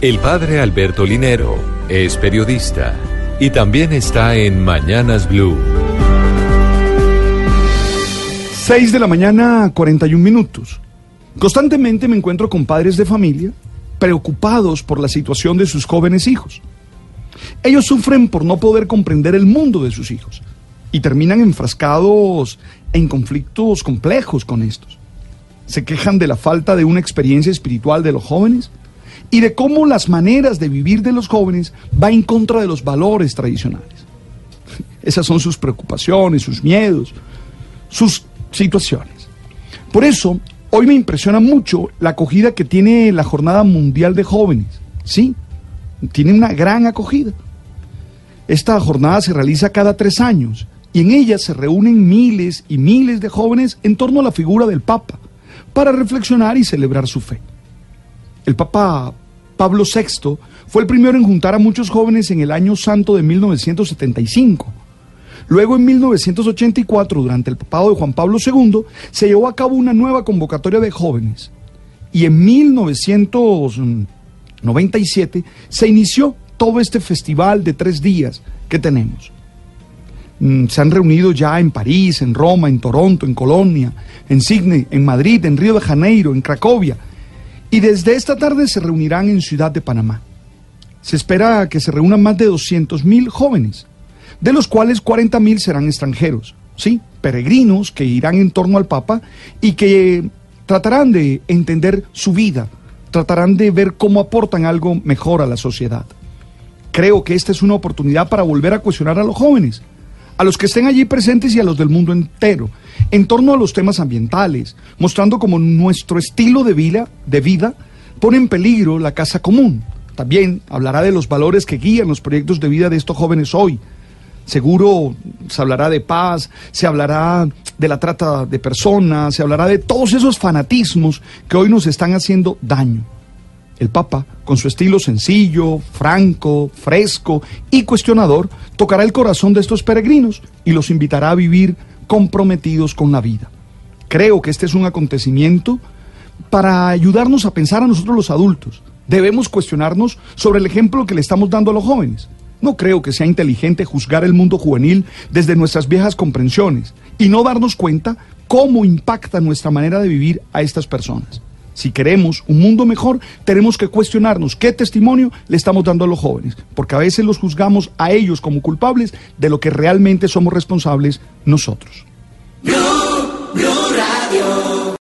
El padre Alberto Linero es periodista y también está en Mañanas Blue. 6 de la mañana, 41 minutos. Constantemente me encuentro con padres de familia preocupados por la situación de sus jóvenes hijos. Ellos sufren por no poder comprender el mundo de sus hijos y terminan enfrascados en conflictos complejos con estos. Se quejan de la falta de una experiencia espiritual de los jóvenes y de cómo las maneras de vivir de los jóvenes va en contra de los valores tradicionales. Esas son sus preocupaciones, sus miedos, sus situaciones. Por eso, hoy me impresiona mucho la acogida que tiene la Jornada Mundial de Jóvenes. Sí, tiene una gran acogida. Esta jornada se realiza cada tres años y en ella se reúnen miles y miles de jóvenes en torno a la figura del Papa para reflexionar y celebrar su fe. El Papa Pablo VI fue el primero en juntar a muchos jóvenes en el año santo de 1975. Luego, en 1984, durante el papado de Juan Pablo II, se llevó a cabo una nueva convocatoria de jóvenes. Y en 1997 se inició todo este festival de tres días que tenemos. Mm, se han reunido ya en París, en Roma, en Toronto, en Colonia, en Sydney, en Madrid, en Río de Janeiro, en Cracovia. Y desde esta tarde se reunirán en Ciudad de Panamá. Se espera que se reúnan más de 200.000 jóvenes, de los cuales 40.000 serán extranjeros, ¿sí? Peregrinos que irán en torno al Papa y que tratarán de entender su vida, tratarán de ver cómo aportan algo mejor a la sociedad. Creo que esta es una oportunidad para volver a cuestionar a los jóvenes, a los que estén allí presentes y a los del mundo entero, en torno a los temas ambientales, mostrando cómo nuestro estilo de vida, de vida pone en peligro la casa común. También hablará de los valores que guían los proyectos de vida de estos jóvenes hoy. Seguro se hablará de paz, se hablará de la trata de personas, se hablará de todos esos fanatismos que hoy nos están haciendo daño. El Papa, con su estilo sencillo, franco, fresco y cuestionador, tocará el corazón de estos peregrinos y los invitará a vivir comprometidos con la vida. Creo que este es un acontecimiento para ayudarnos a pensar a nosotros los adultos. Debemos cuestionarnos sobre el ejemplo que le estamos dando a los jóvenes. No creo que sea inteligente juzgar el mundo juvenil desde nuestras viejas comprensiones y no darnos cuenta cómo impacta nuestra manera de vivir a estas personas. Si queremos un mundo mejor, tenemos que cuestionarnos qué testimonio le estamos dando a los jóvenes, porque a veces los juzgamos a ellos como culpables de lo que realmente somos responsables nosotros.